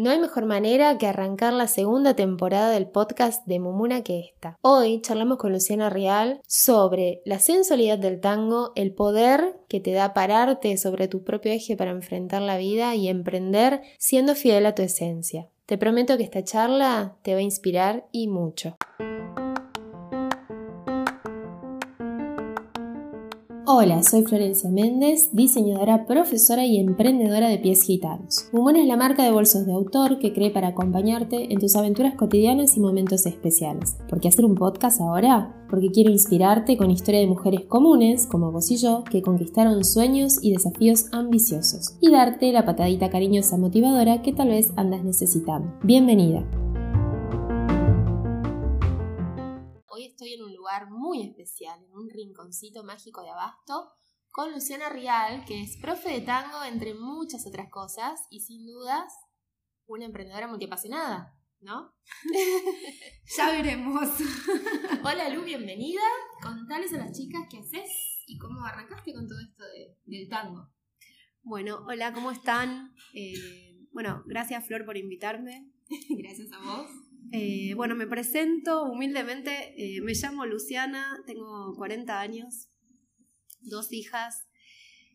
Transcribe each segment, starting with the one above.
No hay mejor manera que arrancar la segunda temporada del podcast de Mumuna que esta. Hoy charlamos con Luciana Real sobre la sensualidad del tango, el poder que te da pararte sobre tu propio eje para enfrentar la vida y emprender siendo fiel a tu esencia. Te prometo que esta charla te va a inspirar y mucho. Hola, soy Florencia Méndez, diseñadora, profesora y emprendedora de pies gitanos. Mumón es la marca de bolsos de autor que cree para acompañarte en tus aventuras cotidianas y momentos especiales. ¿Por qué hacer un podcast ahora? Porque quiero inspirarte con historia de mujeres comunes, como vos y yo, que conquistaron sueños y desafíos ambiciosos, y darte la patadita cariñosa motivadora que tal vez andas necesitando. Bienvenida. Lugar muy especial, en un rinconcito mágico de Abasto, con Luciana Rial, que es profe de tango, entre muchas otras cosas, y sin dudas, una emprendedora multiapasionada, ¿no? ya veremos. Hola Lu, bienvenida. Contales a las chicas qué haces y cómo arrancaste con todo esto del tango. Bueno, hola, ¿cómo están? Eh, bueno, gracias Flor por invitarme. gracias a vos. Eh, bueno, me presento humildemente, eh, me llamo Luciana, tengo 40 años, dos hijas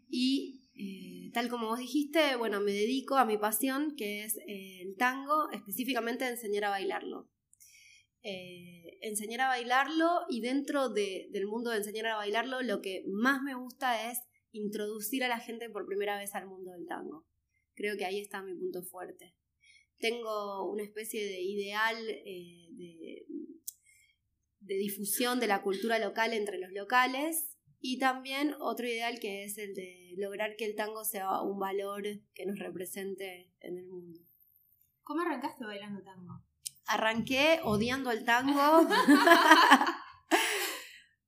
y eh, tal como vos dijiste, bueno, me dedico a mi pasión que es el tango, específicamente enseñar a bailarlo. enseñar a bailarlo y dentro del mundo de enseñar a bailarlo lo que más me gusta es introducir a la gente por primera vez al mundo del tango. Creo que ahí está mi punto fuerte tengo una especie de ideal eh, de, difusión de la cultura local entre los locales y también otro ideal que es el de lograr que el tango sea un valor que nos represente en el mundo. ¿Cómo arrancaste bailando tango? Arranqué odiando el tango.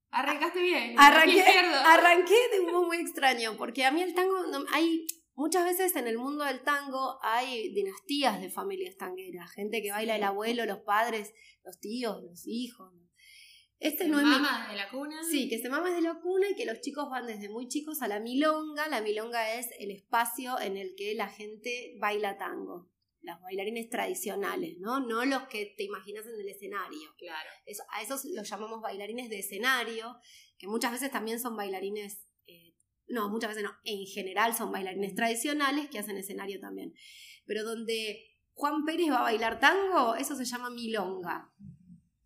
Arrancaste bien. Arranqué, arranqué de un modo muy extraño, porque a mí el tango, hay, Muchas veces en el mundo del tango hay dinastías de familias tangueras, gente que baila el abuelo, los padres, los tíos, los hijos. Este no es mama desde la cuna. Sí, que se mama desde la cuna y que los chicos van desde muy chicos a la milonga. La milonga es el espacio en el que la gente baila tango. Los bailarines tradicionales, ¿no? No los que te imaginas en el escenario. Claro. a esos los llamamos bailarines de escenario, que muchas veces también son bailarines no, muchas veces no, en general son bailarines tradicionales que hacen escenario también. Pero donde Juan Pérez va a bailar tango, eso se llama milonga.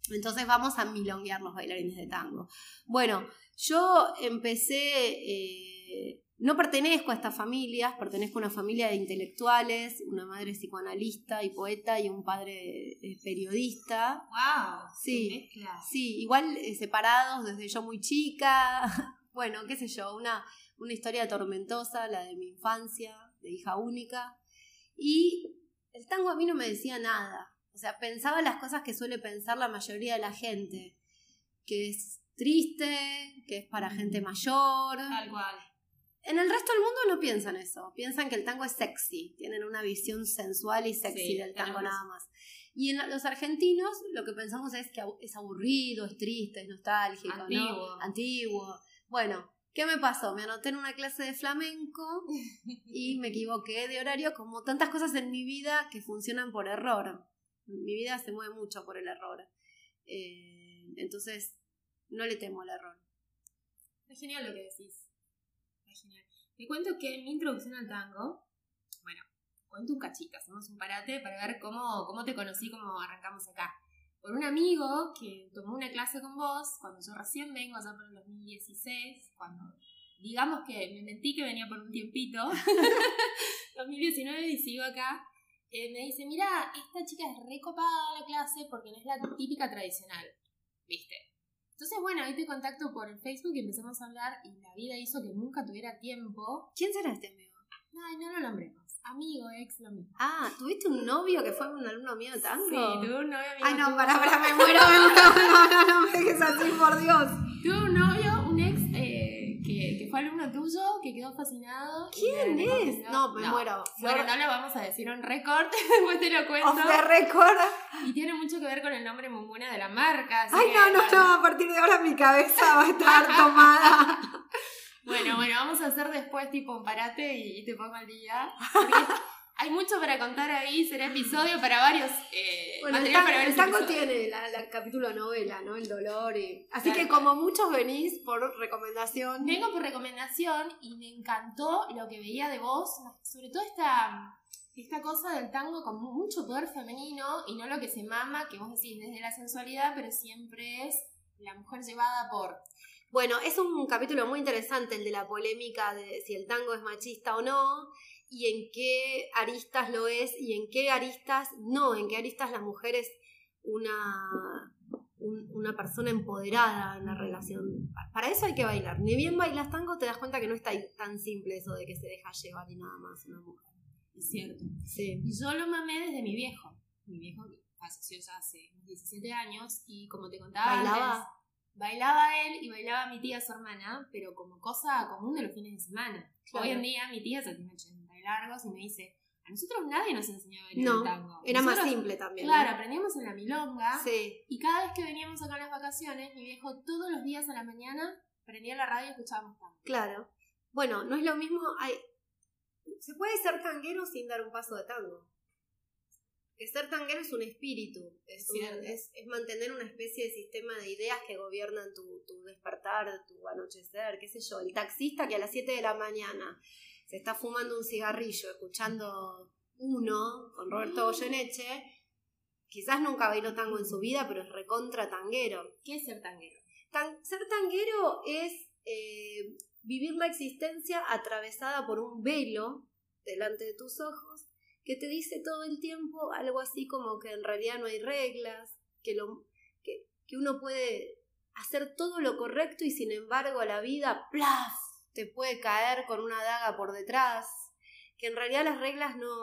Entonces vamos a milonguear los bailarines de tango. Bueno, yo empecé, eh, no pertenezco a estas familias, pertenezco a una familia de intelectuales, una madre psicoanalista y poeta y un padre eh, periodista. ¡Wow! Sí, sí, igual eh, separados desde yo muy chica. bueno, qué sé yo, una, una historia tormentosa, la de mi infancia, de hija única. Y el tango a mí no me decía nada. O sea, pensaba las cosas que suele pensar la mayoría de la gente. Que es triste, que es para gente mayor. Tal cual. En el resto del mundo no piensan eso. Piensan que el tango es sexy. Tienen una visión sensual y sexy del tango nada más. Y en los argentinos lo que pensamos es que es aburrido, es triste, es nostálgico, Antiguo. Antiguo. Bueno, ¿Qué me pasó? Me anoté en una clase de flamenco y me equivoqué de horario, como tantas cosas en mi vida que funcionan por error. Mi vida se mueve mucho por el error. Eh, entonces, no le temo al error. Es genial lo que decís. Es genial. Te cuento que en mi introducción al tango, bueno, cuento un cachito, hacemos un parate para ver cómo, cómo te conocí, cómo arrancamos acá por un amigo que tomó una clase con vos cuando yo recién vengo, allá por el 2016, cuando digamos que me mentí que venía por un tiempito, 2019 y sigo acá, eh, me dice, mira, esta chica es recopada la clase porque no es la típica tradicional, ¿viste? Entonces, bueno, ahí te contacto por el Facebook y empezamos a hablar y la vida hizo que nunca tuviera tiempo. ¿Quién será este amigo? Ay, no lo nombremos. Amigo, ex, lo mismo. Ah, ¿tuviste un novio que fue un alumno mío de tango? Sí, tuve un novio amigo. Ay, no, para, para, me muero, me muero, no, no, no me dejes así, por Dios. Tuve un novio, un ex, eh, que, que, fue alumno tuyo, que quedó fascinado. ¿Quién es? No, me muero. Bueno, no lo vamos a decir un récord, después te lo cuento. Off the record. Y tiene mucho que ver con el nombre Mumuna de la marca. Ay, no, no, no, a partir de ahora mi cabeza va a estar tomada. Bueno, bueno, vamos a hacer después tipo un parate y te pongo al día. hay mucho para contar ahí, será episodio para varios. Eh, bueno, el tango, tiene la, capítulo novela, ¿no? El dolor. Y... Así que como muchos venís por recomendación. Vengo por recomendación y me encantó lo que veía de vos, sobre todo esta, esta cosa del tango con mucho poder femenino y no lo que se mama, que vos decís desde la sensualidad, pero siempre es la mujer llevada por bueno, es un capítulo muy interesante el de la polémica de si el tango es machista o no, y en qué aristas lo es y en qué aristas no, en qué aristas la mujer es una, una persona empoderada en la relación. Para eso hay que bailar. Ni bien bailas tango, te das cuenta que no está tan simple eso de que se deja llevar y nada más una mujer. Es cierto. Sí. Yo lo mamé desde mi viejo. Mi viejo falleció ya hace 17 años y como te contaba ¿Bailaba? Bailaba él y bailaba mi tía, su hermana, pero como cosa común de los fines de semana. Hoy en día mi tía se tiene 80 largos y me dice, a nosotros nadie nos enseñó a bailar el tango. Era más simple también. Claro, aprendíamos en la milonga. Sí. Y cada vez que veníamos acá en las vacaciones, mi viejo todos los días a la mañana prendía la radio y escuchábamos tango. Claro. Bueno, no es lo mismo. Hay... Se puede ser tanguero sin dar un paso de tango que ser tanguero es un espíritu, es, es, mantener una especie de sistema de ideas que gobiernan tu, tu, despertar, tu anochecer, qué sé yo. El taxista que a las 7 de la mañana se está fumando un cigarrillo, escuchando uno con Roberto Goyeneche, quizás nunca bailó tango en su vida, pero es recontra tanguero. ¿Qué es ser tanguero? ser tanguero es eh, vivir la existencia atravesada por un velo delante de tus ojos que te dice todo el tiempo algo así como que en realidad no hay reglas, que, lo, que, que uno puede hacer todo lo correcto y sin embargo la vida, ¡plaf! te puede caer con una daga por detrás, que en realidad las reglas no,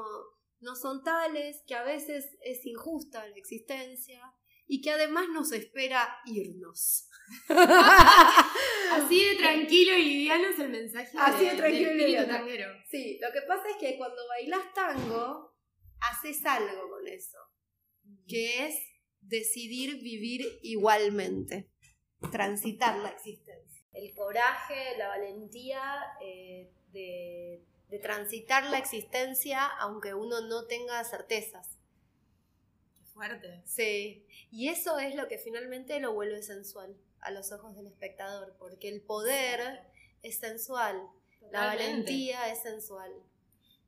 no son tales, que a veces es injusta la existencia y que además nos espera irnos. Así de tranquilo y liviano es el mensaje. Así de, tranquilo y liviano. Sí, lo que pasa es que cuando bailas tango, haces algo con eso, que es decidir vivir igualmente, transitar la existencia. El coraje, la valentía eh, de, de transitar la existencia aunque uno no tenga certezas. Fuerte. Sí, y eso es lo que finalmente lo vuelve sensual a los ojos del espectador, porque el poder es sensual, la valentía es sensual.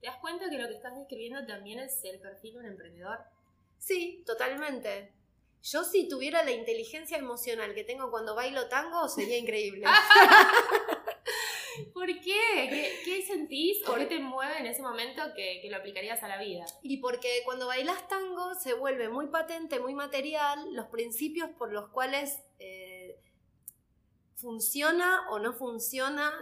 ¿Te das cuenta que lo que estás describiendo también es el perfil de un emprendedor? Sí, totalmente. Yo si tuviera la inteligencia emocional que tengo cuando bailo tango, sería increíble. ¿Por qué? ¿Qué, sentís o qué te mueve en ese momento que, lo aplicarías a la vida? Y porque cuando bailas tango se vuelve muy patente, muy material los principios por los cuales eh, funciona o no funciona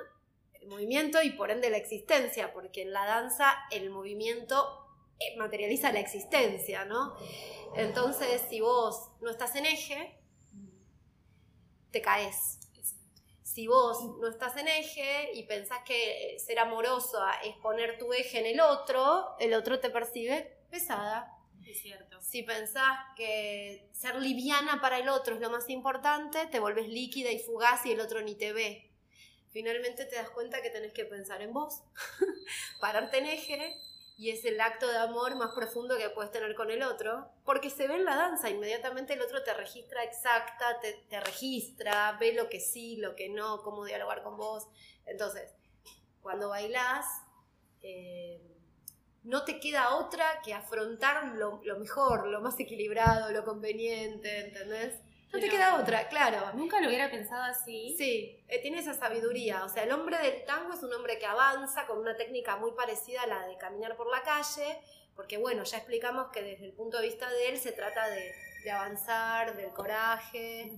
el movimiento y por ende la existencia, porque en la danza el movimiento eh, materializa la existencia, ¿no? Entonces, si vos no estás en eje, te caes si vos no estás en eje y pensás que ser amoroso es poner tu eje en el otro, el otro te percibe pesada. Es cierto. Si pensás que ser liviana para el otro es lo más importante, te vuelves líquida y fugaz y el otro ni te ve. Finalmente te das cuenta que tenés que pensar en vos, pararte en eje y es el acto de amor más profundo que puedes tener con el otro, porque se ve en la danza, inmediatamente el otro te registra exacta, te, registra, ve lo que sí, lo que no, cómo dialogar con vos. Entonces, cuando bailás, eh, no te queda otra que afrontar lo, lo, mejor, lo más equilibrado, lo conveniente, ¿entendés? No te queda otra, claro. Nunca lo hubiera pensado así. Sí, eh, tiene esa sabiduría. O sea, el hombre del tango es un hombre que avanza con una técnica muy parecida a la de caminar por la calle, porque bueno, ya explicamos que desde el punto de vista de él se trata de, avanzar, del coraje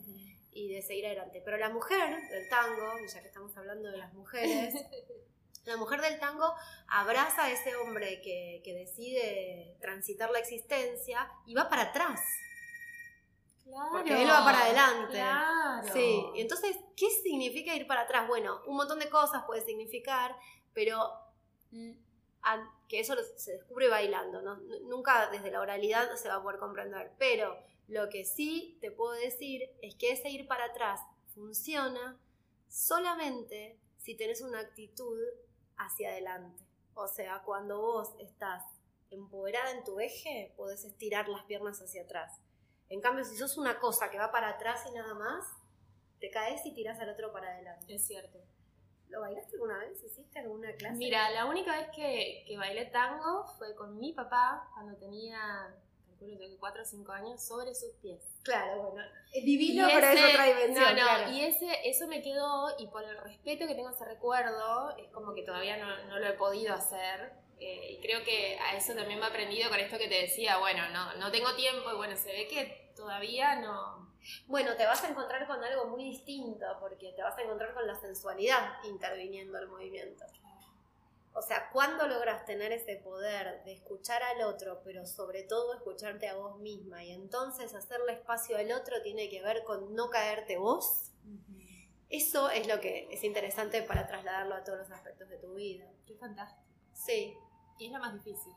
y de seguir adelante. Pero la mujer del tango, ya que estamos hablando de las mujeres, la mujer del tango abraza a ese hombre que, que decide transitar la existencia y va para atrás porque él va para adelante. Sí, y entonces, ¿qué significa ir para atrás? Bueno, un montón de cosas puede significar, pero que eso se descubre bailando, nunca desde la oralidad se va a poder comprender, pero lo que sí te puedo decir es que ese ir para atrás funciona solamente si tenés una actitud hacia adelante. O sea, cuando vos estás empoderada en tu eje, podés estirar las piernas hacia atrás. En cambio, si sos una cosa que va para atrás y nada más, te caes y tiras al otro para adelante. Es cierto. ¿Lo bailaste alguna vez? ¿Hiciste alguna clase? Mira, la única vez que, que bailé tango fue con mi papá cuando tenía, calculo que 4 o 5 años, sobre sus pies. Claro, bueno, es divino, Y pero es otra dimensión. No, no, claro. y ese, eso me quedó, y por el respeto que tengo a ese recuerdo, es como que todavía no, no lo he podido hacer. Eh, y creo que a eso también me he aprendido con esto que te decía, bueno, no, no tengo tiempo, y bueno, se ve que todavía no. Bueno, te vas a encontrar con algo muy distinto, porque te vas a encontrar con la sensualidad interviniendo el movimiento. O sea, ¿cuándo logras tener ese poder de escuchar al otro, pero sobre todo escucharte a vos misma? Y entonces hacerle espacio al otro tiene que ver con no caerte vos. Eso es lo que es interesante para trasladarlo a todos los aspectos de tu vida. Qué fantástico. Sí, es lo más difícil.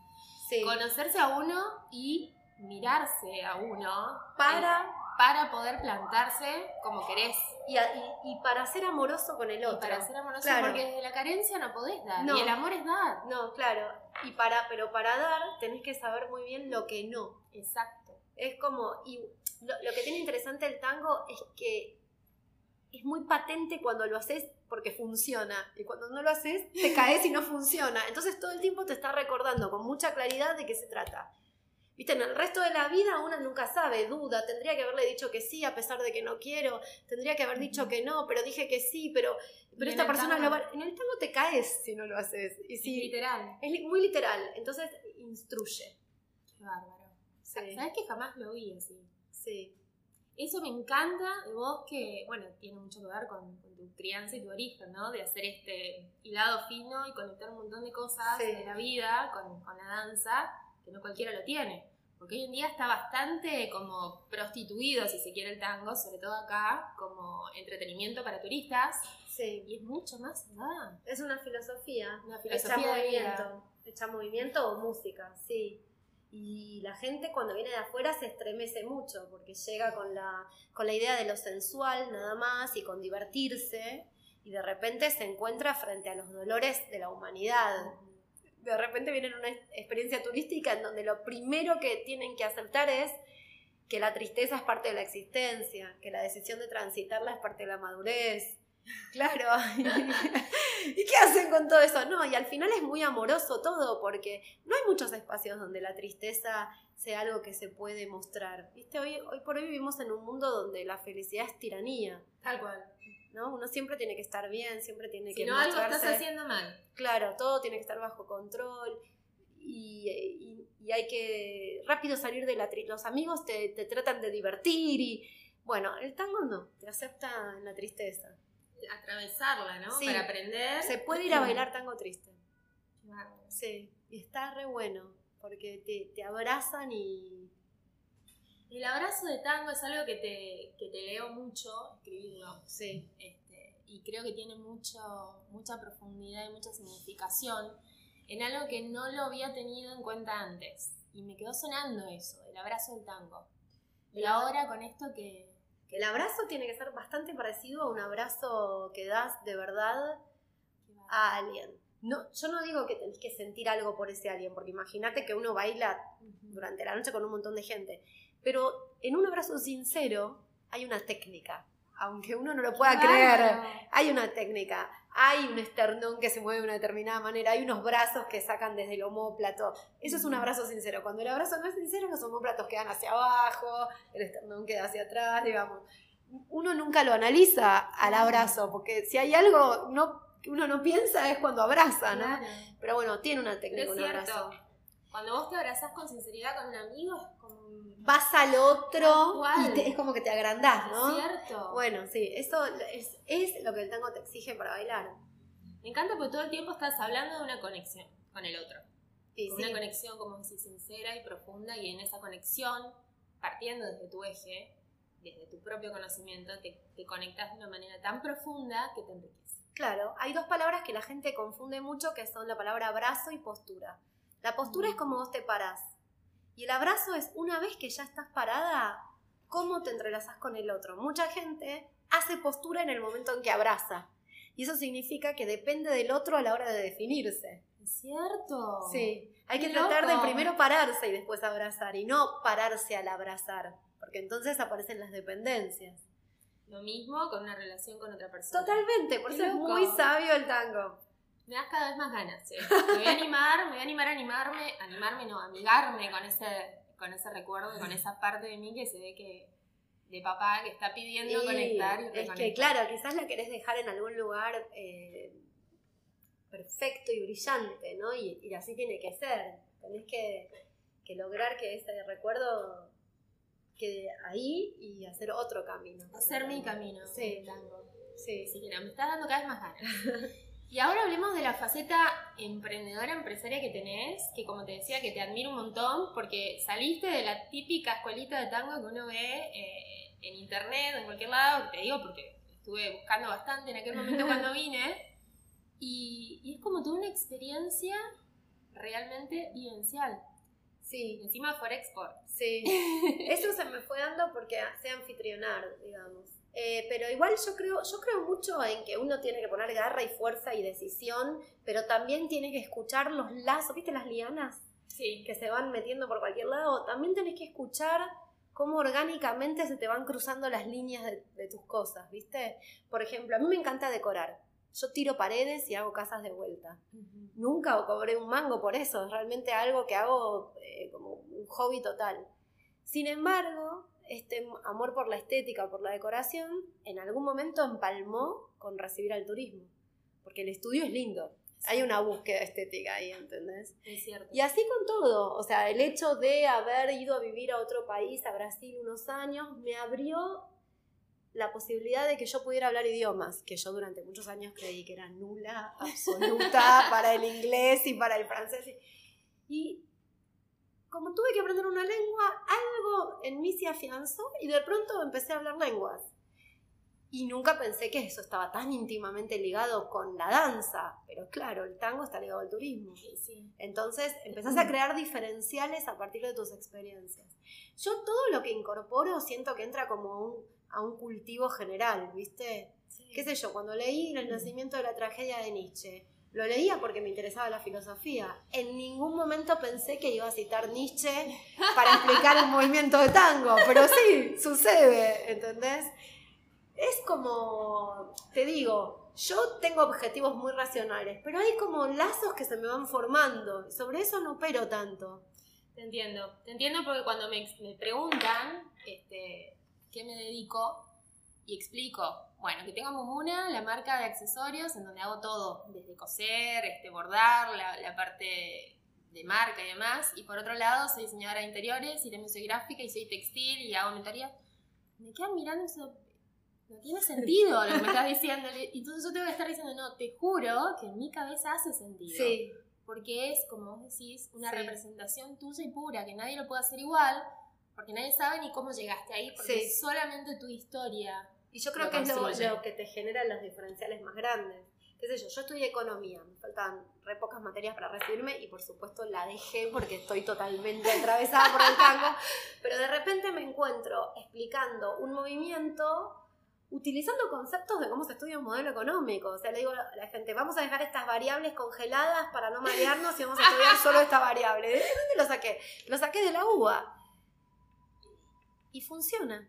sí. Conocerse a uno y mirarse a uno Para, para poder plantarse como querés. y, a- y- y para ser amoroso con el Y otro. para ser amoroso, Claro. porque desde la carencia no podés dar. No. Y el amor es dar. No, claro. Y para, pero para dar tenés que saber muy bien lo que no. Exacto. Es como, y lo, lo que tiene interesante el tango es que es muy patente cuando lo haces porque funciona. Y cuando no lo haces, te caes y no funciona. Entonces todo el tiempo te está recordando con mucha claridad de qué se trata. Viste, en el resto de la vida una nunca sabe, duda, tendría que haberle dicho que sí a pesar de que no quiero, tendría que haber dicho que no, pero dije que sí, pero, pero esta persona lo va... En el tango te caes si no lo haces. Y Es si, literal. es muy literal, entonces instruye. Qué bárbaro. Sí, ¿Sabes que jamás lo vi así? sí. Eso me encanta de vos que, bueno, tiene mucho que ver con, con tu crianza y tu origen, ¿no? De hacer este hilado fino y conectar un montón de cosas Sí. de la vida con, con la danza, que no cualquiera lo tiene. Porque hoy en día está bastante como prostituido, si se quiere, el tango, sobre todo acá, como entretenimiento para turistas. Sí. Y es mucho más allá. Es una filosofía. Una filosofía de vida. movimiento. Hecha movimiento o música, sí. Y la gente cuando viene de afuera se estremece mucho porque llega con la, con la idea de lo sensual nada más y con divertirse y de repente se encuentra frente a los dolores de la humanidad. De repente vienen una experiencia turística en donde lo primero que tienen que aceptar es que la tristeza es parte de la existencia, que la decisión de transitarla es parte de la madurez. Claro. ¿Y qué hacen con todo eso? No, y al final es muy amoroso todo, porque no hay muchos espacios donde la tristeza sea algo que se puede mostrar. ¿Viste? Hoy, hoy por hoy vivimos en un mundo donde la felicidad es tiranía, Tal cual. ¿no? Uno siempre tiene que estar bien, siempre tiene Si que no, algo estás haciendo mal. Claro, todo tiene que estar bajo control y, y- y hay que rápido salir de la tristeza. Los amigos te, te tratan de divertir y, bueno, el tango no, te acepta en la tristeza. Atravesarla, ¿no? Sí. Para aprender. Se puede ir a bailar tango triste. Sí, y está re bueno, porque te, te abrazan y... El abrazo de tango es algo que te, que te leo mucho escribirlo. Sí, Este, y creo que tiene mucho, mucha profundidad y mucha significación en algo que no lo había tenido en cuenta antes. Y me quedó sonando eso, el abrazo del tango. Y ahora con esto que... el abrazo tiene que ser bastante parecido a un abrazo que das de verdad a alguien. No, yo no digo que tenés que sentir algo por ese alguien, porque imagínate que uno baila durante la noche con un montón de gente. Pero en un abrazo sincero hay una técnica. Aunque uno no lo pueda creer, hay una técnica. Hay un esternón que se mueve de una determinada manera, hay unos brazos que sacan desde el homóplato. Eso es un abrazo sincero. Cuando el abrazo no es sincero, los homóplatos quedan hacia abajo, el esternón queda hacia atrás, digamos. Uno nunca lo analiza al abrazo, porque si hay algo no, que uno no piensa es cuando abraza, ¿no? Claro. Pero bueno, tiene una técnica un abrazo. Cuando vos te abrazás con sinceridad con un amigo es como... vas al otro y te- es como que te agrandás, ¿no? cierto. Bueno, sí, eso es, es lo que el tango te exige para bailar. Me encanta porque todo el tiempo estás hablando de una conexión con el otro. Y Con sí, Una conexión, como decís, sincera y profunda, y en esa conexión, partiendo desde tu eje, desde tu propio conocimiento, te, te conectas de una manera tan profunda que te enriquece. claro, hay dos palabras que la gente confunde mucho que son la palabra abrazo y postura. La postura es como vos te parás. Y el abrazo es una vez que ya estás parada, cómo te entrelazás con el otro. Mucha gente hace postura en el momento en que abraza. Y eso significa que depende del otro a la hora de definirse. ¿Es cierto? Sí. Hay Qué que tratar de primero pararse y después abrazar, y no pararse al abrazar, porque entonces aparecen las dependencias. Lo mismo con una relación con otra persona. Totalmente, por Qué eso es muy sabio el tango. Me das cada vez más ganas, sí. Me voy a animar, me voy a animar a animarme, animarme no, amigarme con ese, con ese recuerdo, con esa parte de mí que se ve que de papá que está pidiendo Y conectar y es que, claro, quizás la querés dejar en algún lugar eh, perfecto y brillante, ¿no? Y, y así tiene que ser. Tenés que, que lograr que ese recuerdo quede ahí y hacer otro camino. Hacer mi camino. Sí. tango. Sí, Así que no, me estás dando cada vez más ganas. Y ahora hablemos de la faceta emprendedora, empresaria que tenés, que como te decía, que te admiro un montón, porque saliste de la típica escuelita de tango que uno ve eh, en internet, en cualquier lado, te digo porque estuve buscando bastante en aquel momento cuando vine, y, y es como toda una experiencia realmente vivencial. Sí, encima Forexport. sí. Eso se me fue dando porque sé anfitrionar, digamos. Eh, pero igual yo creo, yo creo mucho en que uno tiene que poner garra y fuerza y decisión, pero también tiene que escuchar los lazos, ¿viste las lianas? Sí. que se van metiendo por cualquier lado, también tenés que escuchar cómo orgánicamente se te van cruzando las líneas de, de tus cosas, ¿viste? Por ejemplo, a mí me encanta decorar. Yo tiro paredes y hago casas de vuelta. Nunca cobré un mango por eso, es realmente algo que hago eh, como un hobby total. Sin embargo, este amor por la estética, por la decoración, en algún momento empalmó con recibir al turismo. Porque el estudio es lindo. Hay una búsqueda estética ahí, ¿entendés? Es cierto. Y así con todo, o sea, el hecho de haber ido a vivir a otro país, a Brasil, unos años, me abrió la posibilidad de que yo pudiera hablar idiomas, que yo durante muchos años creí que era nula, absoluta para el inglés y para el francés. Y como tuve que aprender una lengua, algo en mí se afianzó y de pronto empecé a hablar lenguas. Y nunca pensé que eso estaba tan íntimamente ligado con la danza, pero claro, el tango está ligado al turismo. Sí, sí. Entonces empezás a crear diferenciales a partir de tus experiencias. Yo todo lo que incorporo siento que entra como a un, a un cultivo general, ¿viste? ¿Qué sé yo? Cuando leí El nacimiento de la tragedia de Nietzsche, lo leía porque me interesaba la filosofía. En ningún momento pensé que iba a citar Nietzsche para explicar el movimiento de tango, pero sí, sucede, ¿entendés? Es como, te digo, yo tengo objetivos muy racionales, pero hay como lazos que se me van formando. Sobre eso no opero tanto. Te entiendo, te entiendo porque cuando me, me preguntan este, qué me dedico y explico, bueno, que tengo Mumuna, la marca de accesorios en donde hago todo, desde coser, este, bordar, la, la parte de marca y demás, y por otro lado soy diseñadora de interiores y también soy gráfica y soy textil y hago mentoría, me quedan mirando eso, no tiene sentido lo que me estás diciendo, y entonces yo tengo que estar diciendo, no, te juro que en mi cabeza hace sentido Sí, porque es, como vos decís, una Sí. representación tuya y pura, que nadie lo puede hacer igual, porque nadie sabe ni cómo llegaste ahí, porque Sí. solamente tu historia. Y yo creo Lo que es lo que te genera los diferenciales más grandes. ¿Qué sé yo? Yo estudié economía, me faltan re pocas materias para recibirme y por supuesto la dejé porque estoy totalmente atravesada por el tango, pero de repente me encuentro explicando un movimiento utilizando conceptos de cómo se estudia un modelo económico. O sea, le digo a la gente, vamos a dejar estas variables congeladas para no marearnos y vamos a estudiar solo esta variable. ¿De dónde lo saqué? Lo saqué de la uva. Y funciona.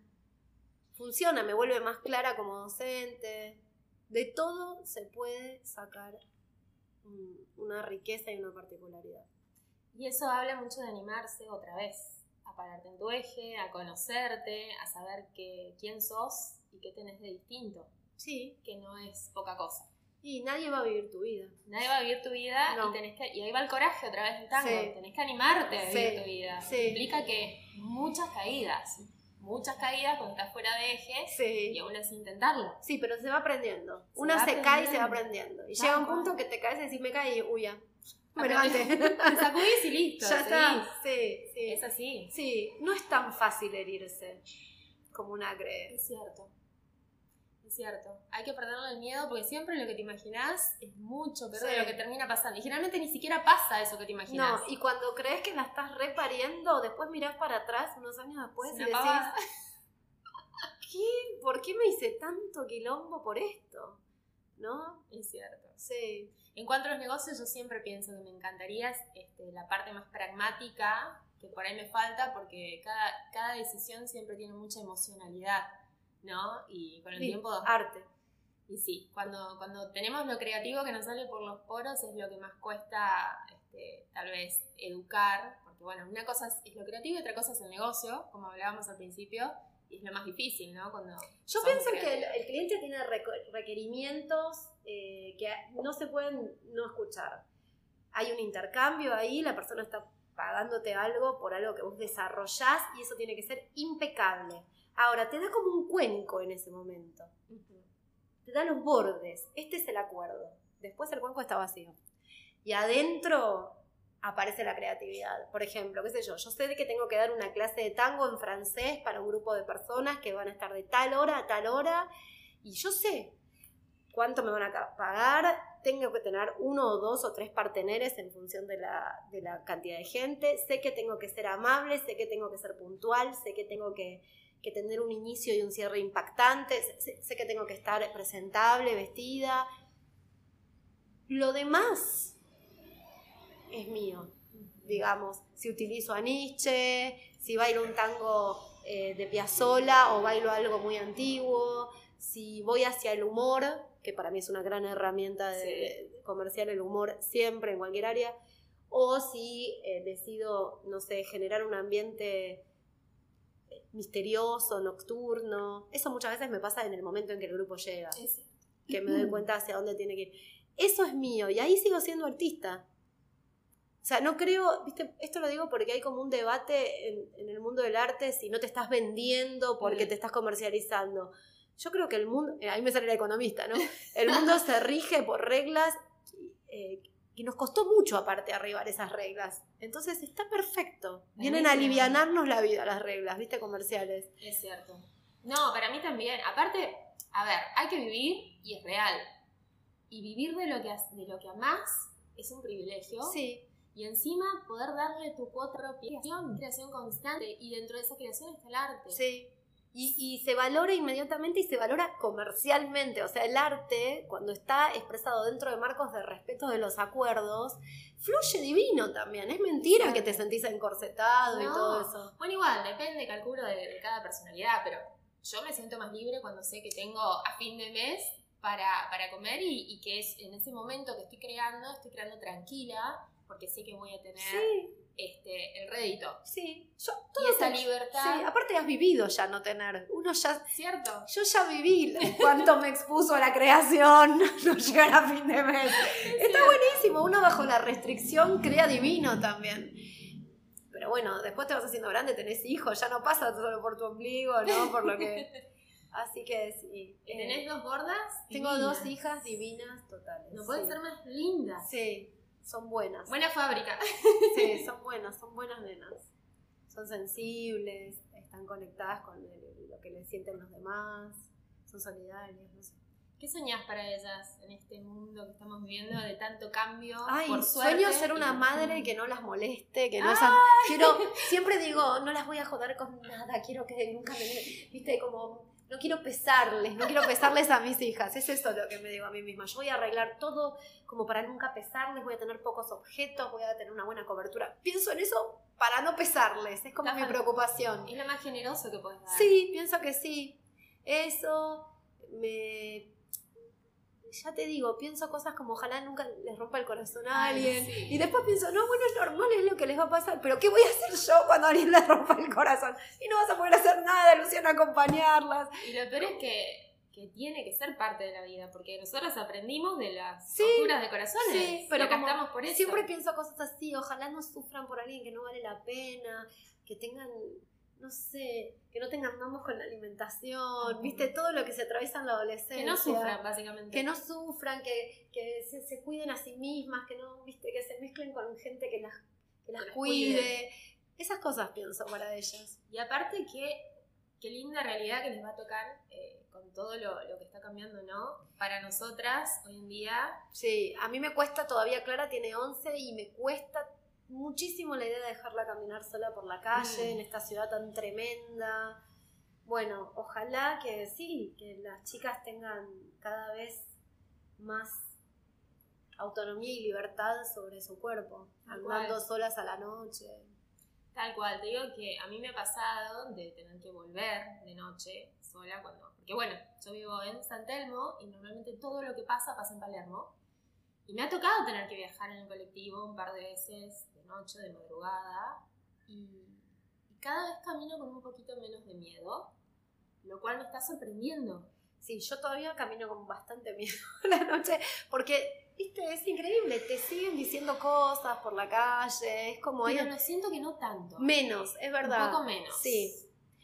Funciona, me vuelve más clara como docente. De todo se puede sacar un- una riqueza y una particularidad. Y eso habla mucho de animarse otra vez, a pararte en tu eje, a conocerte, a saber que, quién sos y qué tenés de distinto, Sí. que no es poca cosa. Y nadie va a vivir tu vida. Nadie va a vivir tu vida No. y tenés que, y ahí va el coraje otra vez del tango, Sí. tenés que animarte a vivir Sí, tu vida. sí. Implica que muchas caídas, muchas caídas cuando estás fuera de eje y aún así intentarlo. Sí, pero se va aprendiendo. Se Una va se cae y se va aprendiendo. Y llega un punto que te caes y decís, me caí, uy, ya. Me Aprendés. levanté. Te sacudís y listo. ya está. Sí, sí. Es así. Sí, no es tan fácil herirse como una cree. Es cierto. Es cierto. Hay que perderle el miedo porque siempre lo que te imaginás es mucho peor de lo que termina pasando. Y generalmente ni siquiera pasa eso que te imaginás. No, y cuando crees que la estás repariendo, después mirás para atrás unos años después Es y decís, pavada. ¿qué? ¿Por qué me hice tanto quilombo por esto? ¿no? Es cierto. Sí. En cuanto a los negocios, yo siempre pienso que me encantaría este, la parte más pragmática, que por ahí me falta, porque cada, cada decisión siempre tiene mucha emocionalidad, ¿no? Y con el Sí, tiempo... Arte. Y sí, cuando, cuando tenemos lo creativo que nos sale por los poros es lo que más cuesta, este, tal vez, educar, porque bueno, una cosa es, es lo creativo y otra cosa es el negocio, como hablábamos al principio, y es lo más difícil, ¿no? Cuando Yo pienso que el, creativos. el cliente tiene requerimientos eh, que no se pueden no escuchar. Hay un intercambio ahí, la persona está pagándote algo por algo que vos desarrollás y eso tiene que ser impecable. Ahora, te da como un cuenco en ese momento. Te da los bordes. Este es el acuerdo. Después el cuenco está vacío. Y adentro aparece la creatividad. Por ejemplo, qué sé yo, yo sé de que tengo que dar una clase de tango en francés para un grupo de personas que van a estar de tal hora a tal hora y yo sé cuánto me van a pagar, tengo que tener uno o dos o tres parteneres en función de la, de la cantidad de gente, sé que tengo que ser amable, sé que tengo que ser puntual, sé que tengo que, que tener un inicio y un cierre impactante, sé, sé que tengo que estar presentable, vestida. Lo demás es mío, digamos, si utilizo a Nietzsche, si bailo un tango eh, de Piazzolla o bailo algo muy antiguo, si voy hacia el humor, que para mí es una gran herramienta de, Sí. de comercial el humor siempre en cualquier área, o si eh, decido, no sé, generar un ambiente misterioso, nocturno. Eso muchas veces me pasa en el momento en que el grupo llega Es- que me doy cuenta hacia dónde tiene que ir. Eso es mío y ahí sigo siendo artista. O sea, no creo, viste, esto lo digo porque hay como un debate en, en el mundo del arte si no te estás vendiendo porque Mm. te estás comercializando. Yo creo que el mundo, eh, ahí me sale la economista, ¿no? El mundo se rige por reglas eh, que nos costó mucho aparte arribar esas reglas. Entonces está perfecto. Vienen a alivianarnos la vida las reglas, viste, comerciales. Es cierto. No, para mí también. Aparte, a ver, hay que vivir y es real. Y vivir de lo que, de lo que amás es un privilegio. Sí, Y encima poder darle tu cuota propia. Creación, creación constante. Y dentro de esa creación está el arte. Sí. Y, y se valora inmediatamente y se valora comercialmente. O sea, el arte, cuando está expresado dentro de marcos de respeto de los acuerdos, fluye divino también. Es mentira que te sentís encorsetado y todo eso. Bueno, igual, depende, calculo, de, de cada personalidad, pero yo me siento más libre cuando sé que tengo a fin de mes para, para comer y, y que es en ese momento que estoy creando, estoy creando tranquila, porque sé que voy a tener Sí, este, el rédito. sí. Yo, Y esa libertad, Sí, aparte has vivido ya no tener. Uno ya. ¿cierto? Yo ya viví cuánto me expuso a la creación no llegar a fin de mes. Está buenísimo, uno bajo la restricción crea divino también. Pero bueno, después te vas haciendo grande, tenés hijos, ya no pasa solo por tu ombligo, ¿no? Por lo que. Así que sí. ¿Y eh, tenés dos gordas? tengo divinas. dos hijas divinas totales. No pueden sí. ser más lindas. Sí, son buenas. Buena fábrica. Sí, son buenas, son buenas nenas. Son sensibles, están conectadas con el- lo que le sienten los demás, son solidarias, no sé. ¿Qué soñás para ellas en este mundo que estamos viviendo de tanto cambio? Ay, por suerte, sueño ser una por madre que no las moleste, que no esas- quiero, siempre digo, no las voy a joder con nada, quiero que nunca me, viste, como, no quiero pesarles, no quiero pesarles a mis hijas, es eso lo que me digo a mí misma, yo voy a arreglar todo como para nunca pesarles, voy a tener pocos objetos, voy a tener una buena cobertura, pienso en eso para no pesarles, es como Está mi preocupación. Es lo más generoso que puedes dar. Sí, pienso que sí. Eso me. Ya te digo, pienso cosas como ojalá nunca les rompa el corazón a Ay, alguien. sí. Y después pienso, no, bueno, es normal, es lo que les va a pasar, pero ¿qué voy a hacer yo cuando alguien les rompa el corazón? Y no vas a poder hacer nada, Luciana, acompañarlas. Y lo peor es que, que tiene que ser parte de la vida, porque nosotros aprendimos de las Sí, de corazones. sí, pero acá estamos por eso. Siempre pienso cosas así, ojalá no sufran por alguien que no vale la pena, que tengan, no sé, que no tengan mamos con la alimentación, Ujú. viste, todo lo que se atraviesa en la adolescencia. que no sufran, básicamente. que no sufran, que, que se, se cuiden a sí mismas, que no, viste, que se mezclen con gente que las, que las Que las cuide. cuide. Esas cosas pienso para ellas. Y aparte, que, qué linda realidad que les va a tocar eh, con todo lo, lo que está cambiando, ¿no? Para nosotras, hoy en día, Sí, a mí me cuesta todavía, Clara tiene 11 y me cuesta muchísimo la idea de dejarla caminar sola por la calle Mm. en esta ciudad tan tremenda. Bueno, ojalá que sí, que las chicas tengan cada vez más autonomía y libertad sobre su cuerpo, Tal andando cual. solas a la noche. Tal cual, te digo que a mí me ha pasado de tener que volver de noche sola cuando. Porque bueno, yo vivo en San Telmo y normalmente todo lo que pasa pasa en Palermo. Y me ha tocado tener que viajar en el colectivo un par de veces noche, de madrugada. Y, y cada vez camino con un poquito menos de miedo, lo cual me está sorprendiendo. Sí, yo todavía camino con bastante miedo la noche, porque, viste, es increíble, te siguen diciendo cosas por la calle, es como. Pero lo siento que no tanto. Menos, es verdad. Un poco menos. Sí.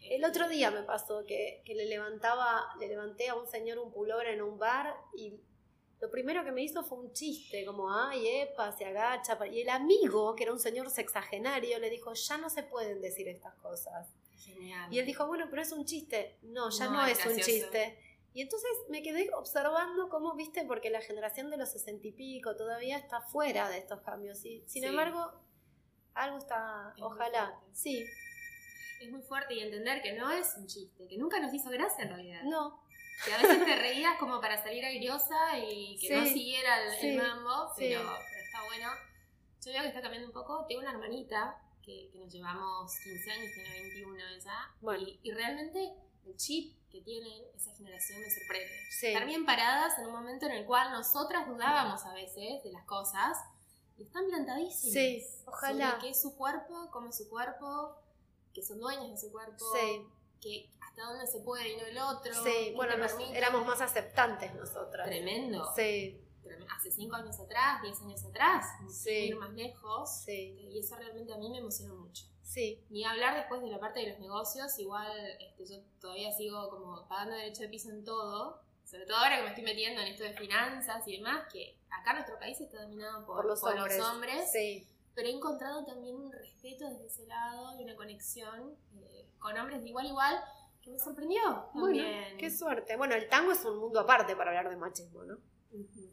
El otro día me pasó que, que le levantaba, le levanté a un señor un pullover en un bar y lo primero que me hizo fue un chiste, como, ay, epa, se agacha. pa-". Y el amigo, que era un señor sexagenario, le dijo, ya no se pueden decir estas cosas. Genial. Y él dijo, bueno, pero es un chiste. No, ya No, no, es un chiste. Y entonces me quedé observando cómo, viste, porque la generación de los sesenta y pico todavía está fuera de estos cambios. Y, sin Sí. embargo, algo está, Es ojalá, sí, Es muy fuerte y entender que no es un chiste, que nunca nos hizo gracia en realidad. no, Que a veces te reías como para salir airiosa y que no Sí, siguiera el, el sí, mambo, sí. pero, pero está bueno. Yo veo que está cambiando un poco. Tengo una hermanita que, que nos llevamos 15 años, tiene 21 ella. Bueno. Y, y realmente el chip que tienen esa generación me sorprende. Estar bien paradas en un momento en el cual nosotras dudábamos a veces de las cosas y están plantadísimas. Sí, ojalá. Sobre qué es su cuerpo, cómo es su cuerpo, que son dueñas de su cuerpo Sí. Que hasta dónde se puede y no el otro. Sí, bueno, nos- éramos más aceptantes nosotras. Tremendo. Sí, Hace cinco años atrás, 10 años atrás, Sí. ir más lejos. sí, Y eso realmente a mí me emocionó mucho. sí, Ni hablar después de la parte de los negocios, igual este, yo todavía sigo como pagando derecho de piso en todo. Sobre todo ahora que me estoy metiendo en esto de finanzas y demás, que acá nuestro país está dominado por, por los por hombres. hombres, Sí, pero he encontrado también un respeto desde ese lado y una conexión eh, con hombres de igual a igual que me sorprendió bueno, también. qué suerte. Bueno, el tango es un mundo aparte para hablar de machismo, ¿no? Ujú.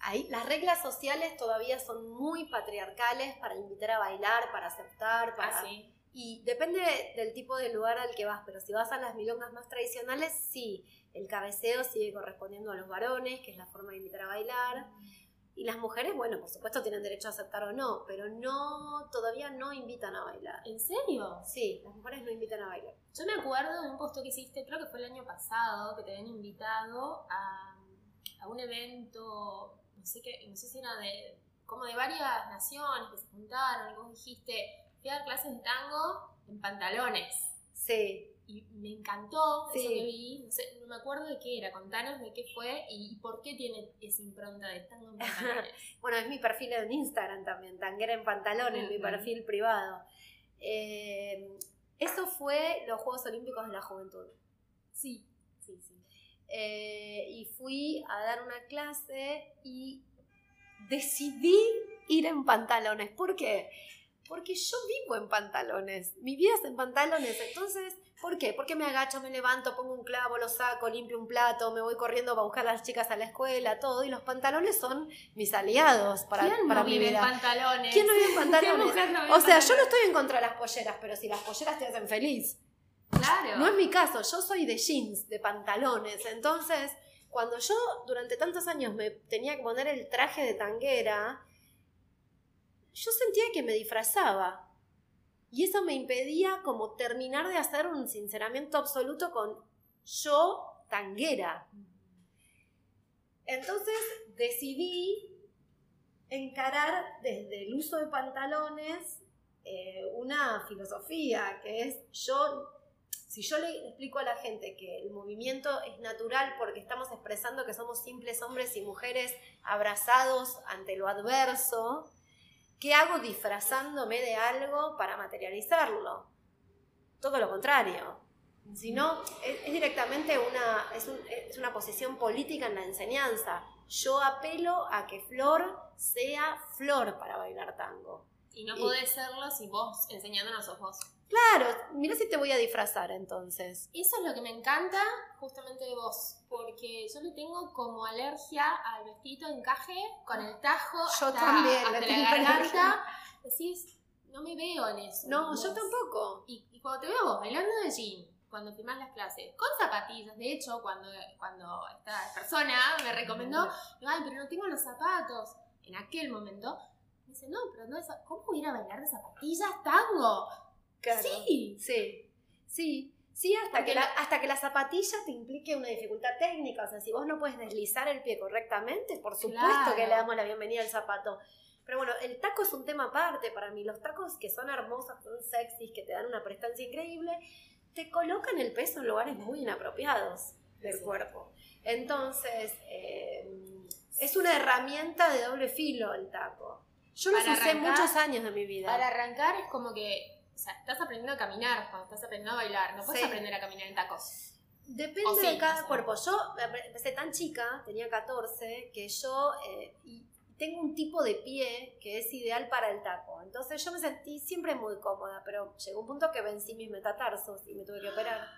Ahí, las reglas sociales todavía son muy patriarcales para invitar a bailar, para aceptar, para... Ah, sí. Y depende del tipo de lugar al que vas, pero si vas a las milongas más tradicionales, sí, el cabeceo sigue correspondiendo a los varones, que es la forma de invitar a bailar. Y las mujeres, bueno, por supuesto tienen derecho a aceptar o no, pero no, todavía no invitan a bailar. ¿En serio? Sí, las mujeres no invitan a bailar. Yo me acuerdo de un post que hiciste, creo que fue el año pasado, que te habían invitado a, a un evento, no sé qué, no sé si era de, como de varias naciones que se juntaron, y vos dijiste, fui a dar clases de tango en pantalones. Sí, Y me encantó Sí. eso que vi, no, sé, no me acuerdo de qué era, contanos de qué fue y, por qué tiene esa impronta de tango en pantalones. bueno, es mi perfil en Instagram también, Tanguera en Pantalones, mi perfil privado. Eh, eso fue los Juegos Olímpicos de la Juventud. sí, sí, sí. Eh, y fui a dar una clase y decidí ir en pantalones. ¿Por qué? Porque yo vivo en pantalones. Mi vida es en pantalones. Entonces, ¿por qué? Porque me agacho, me levanto, pongo un clavo, lo saco, limpio un plato, me voy corriendo para buscar a las chicas a la escuela, todo. Y los pantalones son mis aliados para, ¿Quién para no mi vive en vida. pantalones? ¿Quién no vive en ¿Qué pantalones? mujer no vive O en sea, yo no estoy en contra de las polleras, pero si las polleras te hacen feliz. Claro. No es mi caso, yo soy de jeans, de pantalones. Entonces, cuando yo durante tantos años me tenía que poner el traje de tanguera, yo sentía que me disfrazaba. Y eso me impedía como terminar de hacer un sinceramiento absoluto con yo tanguera. Entonces decidí encarar desde el uso de pantalones eh, una filosofía que es yo si yo le explico a la gente que el movimiento es natural porque estamos expresando que somos simples hombres y mujeres abrazados ante lo adverso, ¿qué hago disfrazándome de algo para materializarlo? Todo lo contrario. Sino, es, es directamente una, es, un- es una posición política en la enseñanza. Yo apelo a que Flor sea Flor para bailar tango. Y no Y- podés serlo si vos enseñándonos sos vos. Claro, mira si te voy a disfrazar entonces. Eso es lo que me encanta justamente de vos, porque yo le tengo como alergia al vestido encaje con el tajo Yo hasta, también le hasta tengo la garganta. Decís, no me veo en eso. No, vos. yo tampoco. Y, y cuando te veo vos bailando de jean, cuando firmás las clases, con zapatillas. De hecho, cuando, cuando esta persona me recomendó, ay, pero no tengo los zapatos. En aquel momento, me dice, no, pero no, ¿cómo voy a ir a bailar de zapatillas tango? Sí. Sí. Sí. Sí, hasta que, la, hasta que la zapatilla te implique una dificultad técnica. O sea, si vos no puedes deslizar el pie correctamente, por supuesto que le damos la bienvenida al zapato. Pero bueno, el taco es un tema aparte para mí. Los tacos que son hermosos, son sexys, que te dan una prestancia increíble, te colocan el peso en lugares muy inapropiados del cuerpo. Entonces, eh, es una herramienta de doble filo el taco. Yo lo usé muchos años de mi vida. Para arrancar es como que o sea, estás aprendiendo a caminar cuando estás aprendiendo a bailar. No puedes aprender a caminar en tacos. Depende de cada cuerpo. Yo empecé tan chica, tenía 14, que yo eh, tengo un tipo de pie que es ideal para el taco. Entonces yo me sentí siempre muy cómoda, pero llegó un punto que vencí mis metatarsos y me tuve que operar.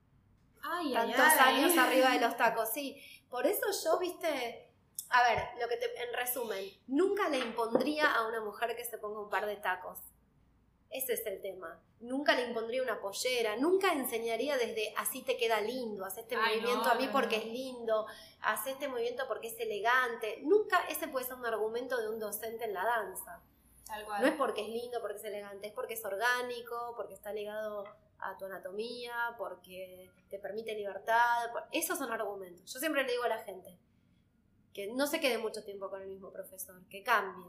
Ay, Tantos años arriba de los tacos, sí. Por eso yo, viste, a ver, lo que te, en resumen, nunca le impondría a una mujer que se ponga un par de tacos. Ese es el tema. Nunca le impondría una pollera, nunca enseñaría desde así te queda lindo, haz este movimiento a mí porque es lindo, haz este movimiento porque es elegante. Nunca ese puede ser un argumento de un docente en la danza. No es porque es lindo, porque es elegante, es porque es orgánico, porque está ligado a tu anatomía, porque te permite libertad. Esos son argumentos. Yo siempre le digo a la gente que no se quede mucho tiempo con el mismo profesor, que cambie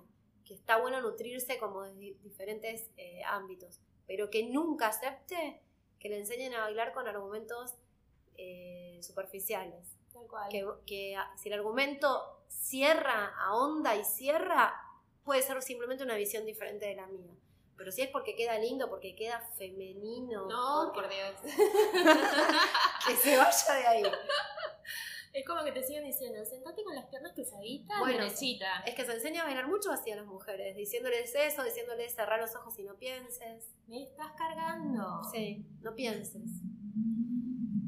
que está bueno nutrirse como de diferentes eh, ámbitos, pero que nunca acepte que le enseñen a bailar con argumentos eh, superficiales. Que, que si el argumento cierra, ahonda y cierra, puede ser simplemente una visión diferente de la mía. Pero si es porque queda lindo, porque queda femenino. No, por Dios. que se vaya de ahí. Es como que te siguen diciendo, sentate con las piernas cruzaditas, bueno, Es que se enseña a bailar mucho así a las mujeres, diciéndoles eso, diciéndoles cerrar los ojos y no pienses. Me estás cargando. Sí, no pienses.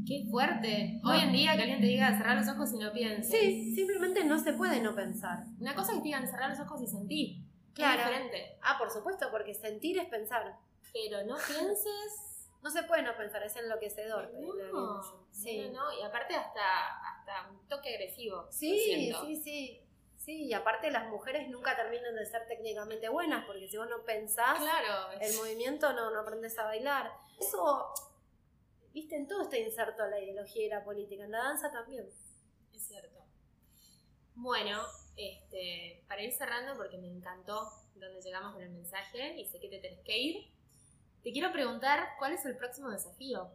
Qué fuerte. Hoy en día que alguien te diga cerrar los ojos y no pienses. Sí, simplemente no se puede no pensar. Una cosa es que te digan cerrar los ojos y sentir. Claro. Es diferente. Ah, por supuesto, porque sentir es pensar. Pero no pienses no se puede no pensar, es enloquecedor. No, sí. no, y aparte hasta, hasta un toque agresivo. Sí, sí, sí. Sí, y aparte las mujeres nunca terminan de ser técnicamente buenas, porque si vos no pensás claro, el movimiento, no, no aprendes a bailar. Eso, viste, en todo está inserto la ideología y la política, en la danza también. Es cierto. Bueno, este, para ir cerrando, porque me encantó donde llegamos con el mensaje y sé que te tenés que ir, te quiero preguntar, ¿cuál es el próximo desafío?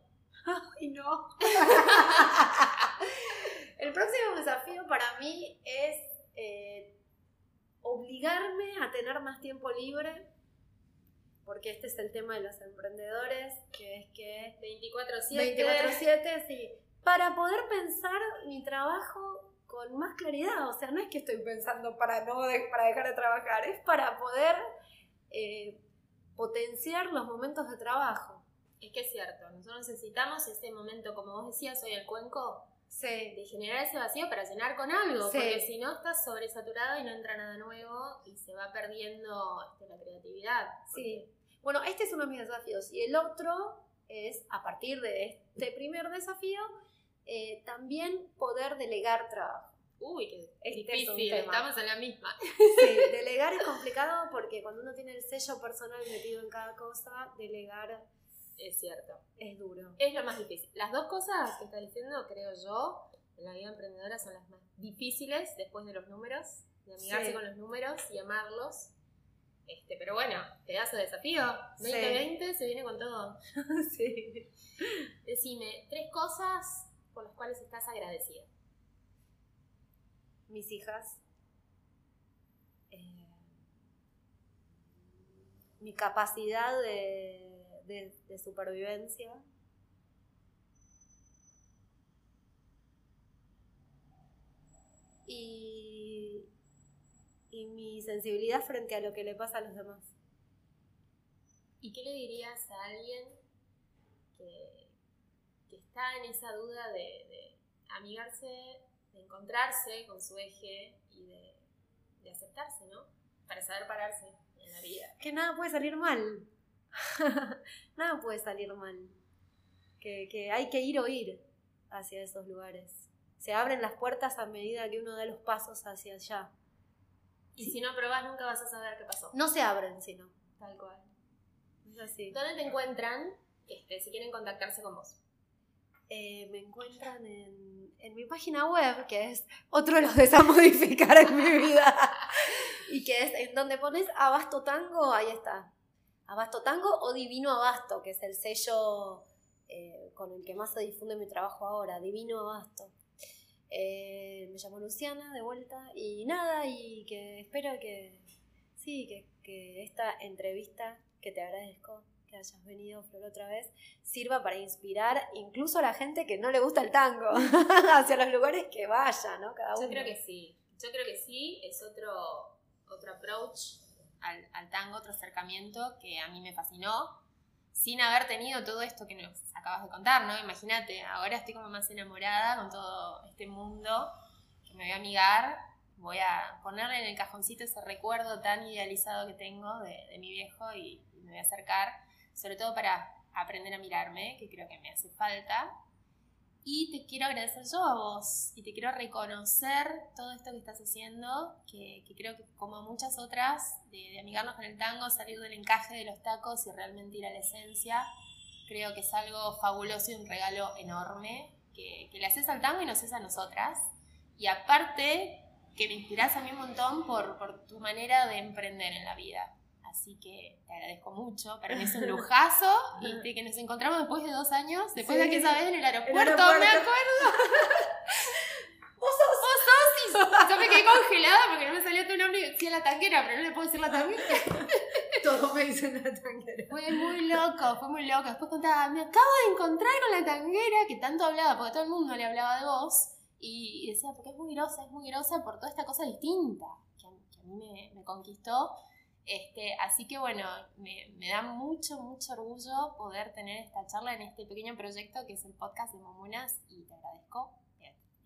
Ay, no. el próximo desafío para mí es eh, obligarme a tener más tiempo libre, porque este es el tema de los emprendedores, que es que... 24/7. 24/7, sí. Para poder pensar mi trabajo con más claridad, o sea, no es que estoy pensando para, no para dejar de trabajar, es para poder... Eh, potenciar los momentos de trabajo. Es que es cierto, nosotros necesitamos ese momento, como vos decías, hoy el cuenco, sí. de generar ese vacío para llenar con algo, porque si no estás sobresaturado y no entra nada nuevo y se va perdiendo este, la creatividad. Sí. Bueno, este es uno de mis desafíos y el otro es, a partir de este primer desafío, eh, también poder delegar trabajo. Uy, qué este difícil, estamos en la misma. Sí, delegar es complicado porque cuando uno tiene el sello personal metido en cada cosa, delegar es cierto. Es duro. Es lo más difícil. Las dos cosas que está diciendo, creo yo, en la vida emprendedora son las más difíciles después de los números, de amigarse con los números y amarlos. Este, pero bueno, pedazo de desafío. 2020 se viene con todo. sí. Decime, tres cosas por las cuales estás agradecida mis hijas, eh, mi capacidad de, supervivencia. Y, y mi sensibilidad frente a lo que le pasa a los demás. ¿Y qué le dirías a alguien que, está en esa duda de, de amigarse encontrarse con su eje y de, aceptarse, ¿no? Para saber pararse en la vida. Que nada puede salir mal. nada puede salir mal. que, que hay que ir o ir hacia esos lugares. Se abren las puertas a medida que uno da los pasos hacia allá. Y si no probás, nunca vas a saber qué pasó. No se abren, sino. Tal cual. Es así. ¿Dónde te encuentran este, si quieren contactarse con vos? Eh, me encuentran en, en mi página web, que es otro de los a modificar en mi vida. y que es en donde pones Abasto Tango, ahí está. Abasto Tango o Divino Abasto, que es el sello eh, con el que más se difunde mi trabajo ahora, Divino Abasto. Eh, me llamo Luciana de vuelta y nada, y que espero que sí, que, que esta entrevista, que te agradezco que hayas venido, Flor, otra vez, sirva para inspirar incluso a la gente que no le gusta el tango, hacia los lugares que vaya, ¿no? Cada uno. Yo creo que sí, yo creo que sí, es otro, otro approach al, al tango, otro acercamiento que a mí me fascinó sin haber tenido todo esto que nos acabas de contar, ¿no? Imagínate, ahora estoy como más enamorada con todo este mundo que me voy a amigar, voy a ponerle en el cajoncito ese recuerdo tan idealizado que tengo de, de mi viejo y, y, me voy a acercar, sobre todo para aprender a mirarme, que creo que me hace falta. Y te quiero agradecer yo a vos y te quiero reconocer todo esto que estás haciendo, que, que creo que como muchas otras, de, amigarnos con el tango, salir del encaje de los tacos y realmente ir a la esencia, creo que es algo fabuloso y un regalo enorme que, que le haces al tango y nos haces a nosotras. Y aparte, que me inspiras a mí un montón por, por tu manera de emprender en la vida. Así que te agradezco mucho. Para mí es un lujazo. y de que nos encontramos después de dos años, después sí. de aquella vez en el aeropuerto, el aeropuerto. me acuerdo. ¿Vos sos? ¿Vos sos? Y yo me quedé congelada porque no me salía tu nombre. Decía la tanquera, pero no le puedo decir la tanquera. Todos me dicen la tanguera. Fue muy loco, fue muy loco. Después contaba, me acabo de encontrar con la tanguera que tanto hablaba, porque todo el mundo le hablaba de vos. Y decía, porque es muy grosa, es muy grosa por toda esta cosa distinta que a, que a mí me, me conquistó. Este, así que bueno, me, me, da mucho, mucho orgullo poder tener esta charla en este pequeño proyecto que es el podcast de Momunas y te agradezco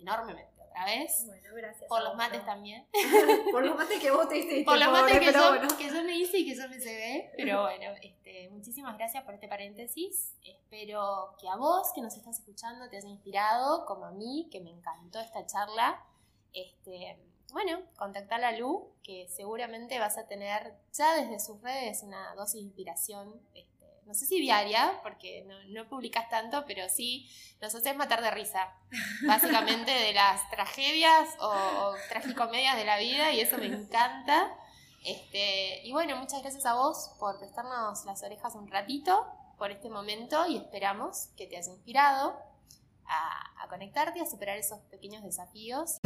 enormemente otra vez. Bueno, gracias. Por los mates también. Por los mates que vos te hiciste. Por los mates que, yo, bueno. que yo me hice y que yo me se ve. Pero bueno, este, muchísimas gracias por este paréntesis. Espero que a vos que nos estás escuchando te haya inspirado, como a mí, que me encantó esta charla. Este, bueno, contactar a Lu, que seguramente vas a tener ya desde sus redes una dosis de inspiración, este, no sé si diaria, porque no, no, publicas tanto, pero sí nos haces matar de risa, básicamente de las tragedias o, o tragicomedias de la vida, y eso me encanta. Este, y bueno, muchas gracias a vos por prestarnos las orejas un ratito por este momento y esperamos que te haya inspirado a, a conectarte, a superar esos pequeños desafíos.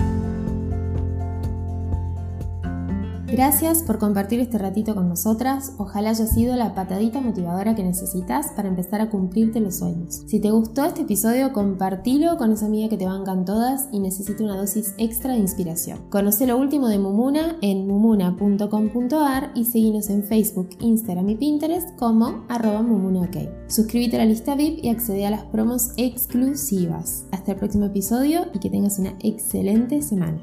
Gracias por compartir este ratito con nosotras. Ojalá haya sido la patadita motivadora que necesitas para empezar a cumplirte los sueños. Si te gustó este episodio, compartilo con esa amiga que te bancan todas y necesita una dosis extra de inspiración. Conoce lo último de Mumuna en mumuna.com.ar y seguinos en Facebook, Instagram y Pinterest como arroba mumunaok. Suscríbete a la lista VIP y accede a las promos exclusivas. Hasta el próximo episodio y que tengas una excelente semana.